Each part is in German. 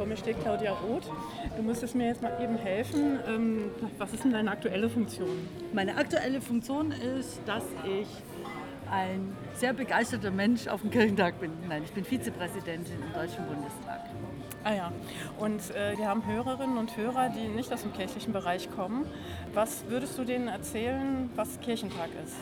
Vor mir steht Claudia Roth. Du müsstest mir jetzt mal eben helfen. Ähm, was ist denn deine aktuelle Funktion? Meine aktuelle Funktion ist, dass ich ein sehr begeisterter Mensch auf dem Kirchentag bin. Nein, ich bin Vizepräsidentin im Deutschen Bundestag. Ah ja, und äh, wir haben Hörerinnen und Hörer, die nicht aus dem kirchlichen Bereich kommen. Was würdest du denen erzählen, was Kirchentag ist?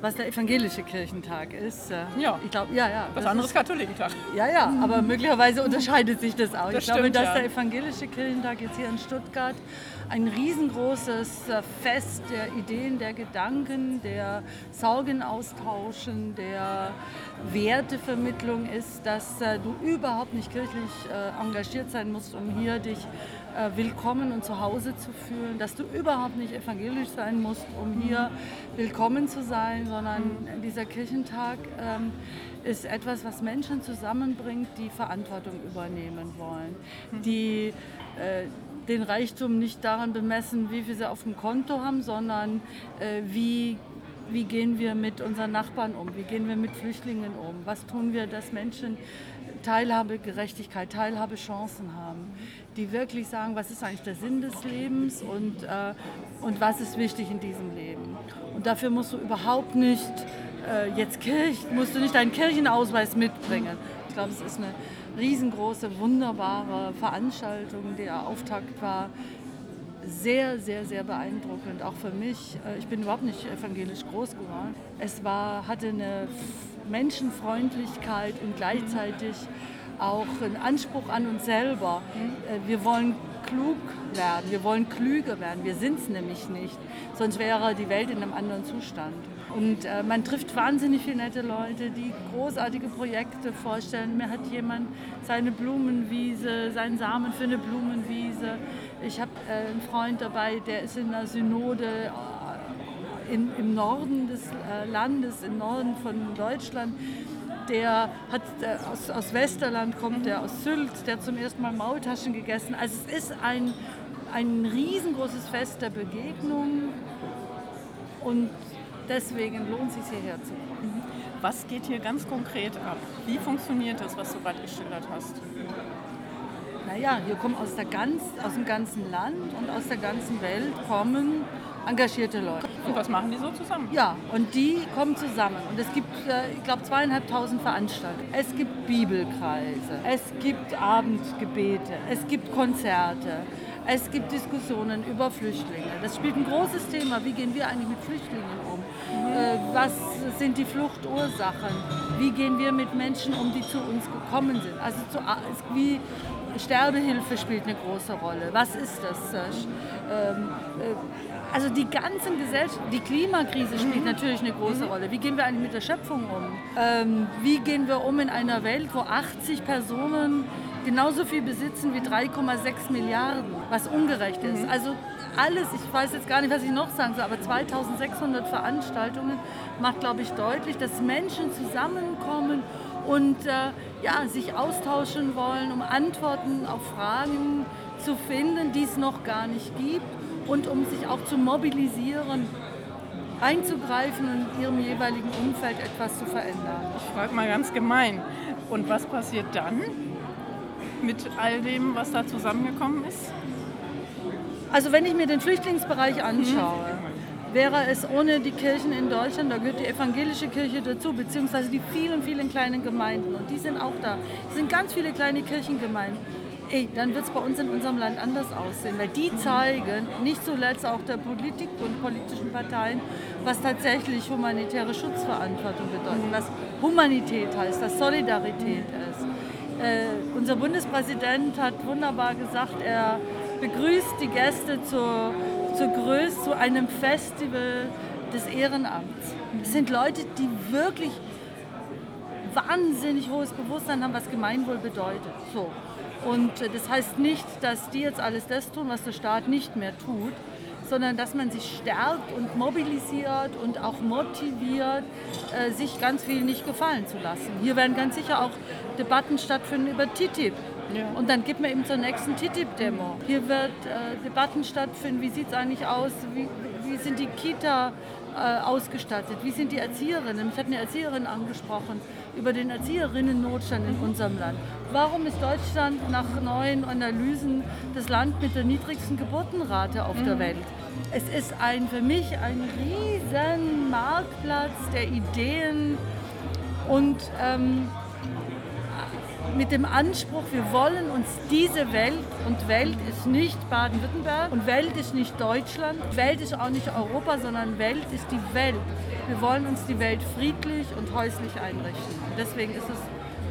Was der evangelische Kirchentag ist. Äh, ja. Ich glaube, ja, ja. Was anderes Katholikentag. Ja, ja, aber möglicherweise unterscheidet sich das auch. Das ich glaube, stimmt, dass ja. der evangelische Kirchentag jetzt hier in Stuttgart ein riesengroßes äh, Fest der Ideen, der Gedanken, der Sorgen austauschen, der Wertevermittlung ist, dass äh, du überhaupt nicht kirchlich engagiert sein musst, um hier dich willkommen und zu Hause zu fühlen, dass du überhaupt nicht evangelisch sein musst, um hier willkommen zu sein, sondern dieser Kirchentag ähm, ist etwas, was Menschen zusammenbringt, die Verantwortung übernehmen wollen, die äh, den Reichtum nicht daran bemessen, wie viel sie auf dem Konto haben, sondern äh, wie wie gehen wir mit unseren Nachbarn um, wie gehen wir mit Flüchtlingen um, was tun wir, dass Menschen Teilhabe, Gerechtigkeit, Teilhabe, Chancen haben, die wirklich sagen, was ist eigentlich der Sinn des Lebens und, äh, und was ist wichtig in diesem Leben. Dafür musst du überhaupt nicht äh, jetzt Kirch, musst du nicht deinen Kirchenausweis mitbringen. Ich glaube, es ist eine riesengroße, wunderbare Veranstaltung. Der Auftakt war sehr, sehr, sehr beeindruckend, auch für mich. Äh, ich bin überhaupt nicht evangelisch groß geworden. Es war, hatte eine Menschenfreundlichkeit und gleichzeitig auch einen Anspruch an uns selber. Äh, wir wollen klug werden, wir wollen klüger werden. Wir sind es nämlich nicht, sonst wäre die Welt in einem anderen Zustand. Und äh, man trifft wahnsinnig viele nette Leute, die großartige Projekte vorstellen. Mir hat jemand seine Blumenwiese, seinen Samen für eine Blumenwiese. Ich habe äh, einen Freund dabei, der ist in einer Synode äh, in, im Norden des äh, Landes, im Norden von Deutschland. Der hat äh, aus, aus Westerland kommt, der aus Sylt, der zum ersten Mal Maultaschen gegessen. Also es ist ein, ein riesengroßes Fest der Begegnung und deswegen lohnt es sich hierher zu kommen. Was geht hier ganz konkret ab? Wie funktioniert das, was du gerade geschildert hast? Naja, hier kommen aus, der ganz, aus dem ganzen Land und aus der ganzen Welt kommen engagierte Leute. Und was machen die so zusammen? Ja, und die kommen zusammen. Und es gibt, äh, ich glaube, zweieinhalbtausend Veranstaltungen. Es gibt Bibelkreise, es gibt Abendgebete, es gibt Konzerte, es gibt Diskussionen über Flüchtlinge. Das spielt ein großes Thema. Wie gehen wir eigentlich mit Flüchtlingen um? Äh, was sind die Fluchtursachen? Wie gehen wir mit Menschen um, die zu uns gekommen sind? Also zu, wie Sterbehilfe spielt eine große Rolle. Was ist das? Ähm, äh, also die ganzen Gesellschaft, die Klimakrise spielt natürlich eine große Rolle. Wie gehen wir eigentlich mit der Schöpfung um? Ähm, wie gehen wir um in einer Welt, wo 80 Personen genauso viel besitzen wie 3,6 Milliarden, was ungerecht ist? Also alles, ich weiß jetzt gar nicht, was ich noch sagen soll, aber 2600 Veranstaltungen macht, glaube ich, deutlich, dass Menschen zusammenkommen und äh, ja, sich austauschen wollen, um Antworten auf Fragen zu finden, die es noch gar nicht gibt und um sich auch zu mobilisieren, einzugreifen und in ihrem jeweiligen Umfeld etwas zu verändern. Ich frage mal ganz gemein, und was passiert dann mit all dem, was da zusammengekommen ist? Also wenn ich mir den Flüchtlingsbereich anschaue, wäre es ohne die Kirchen in Deutschland, da gehört die evangelische Kirche dazu, beziehungsweise die vielen, vielen kleinen Gemeinden. Und die sind auch da. Es sind ganz viele kleine Kirchengemeinden. Ey, dann wird es bei uns in unserem Land anders aussehen, weil die zeigen, nicht zuletzt auch der Politik und politischen Parteien, was tatsächlich humanitäre Schutzverantwortung bedeutet, was Humanität heißt, was Solidarität ist. Äh, unser Bundespräsident hat wunderbar gesagt, er begrüßt die Gäste zur, zur Größe, zu einem Festival des Ehrenamts. Es sind Leute, die wirklich wahnsinnig hohes Bewusstsein haben, was Gemeinwohl bedeutet. So. Und äh, das heißt nicht, dass die jetzt alles das tun, was der Staat nicht mehr tut, sondern dass man sich stärkt und mobilisiert und auch motiviert, äh, sich ganz viel nicht gefallen zu lassen. Hier werden ganz sicher auch Debatten stattfinden über TTIP. Ja. Und dann geht man eben zur nächsten TTIP-Demo. Hier wird äh, Debatten stattfinden, wie sieht es eigentlich aus, wie, wie sind die Kita- äh, ausgestattet? Wie sind die Erzieherinnen? Ich habe eine Erzieherin angesprochen über den Erzieherinnen-Notstand in unserem Land. Warum ist Deutschland nach neuen Analysen das Land mit der niedrigsten Geburtenrate auf der Welt? Es ist ein, für mich ein riesen Marktplatz der Ideen und ähm, mit dem Anspruch, wir wollen uns diese Welt, und Welt ist nicht Baden-Württemberg und Welt ist nicht Deutschland, Welt ist auch nicht Europa, sondern Welt ist die Welt. Wir wollen uns die Welt friedlich und häuslich einrichten. Deswegen ist es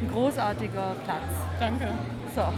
ein großartiger Platz. Danke.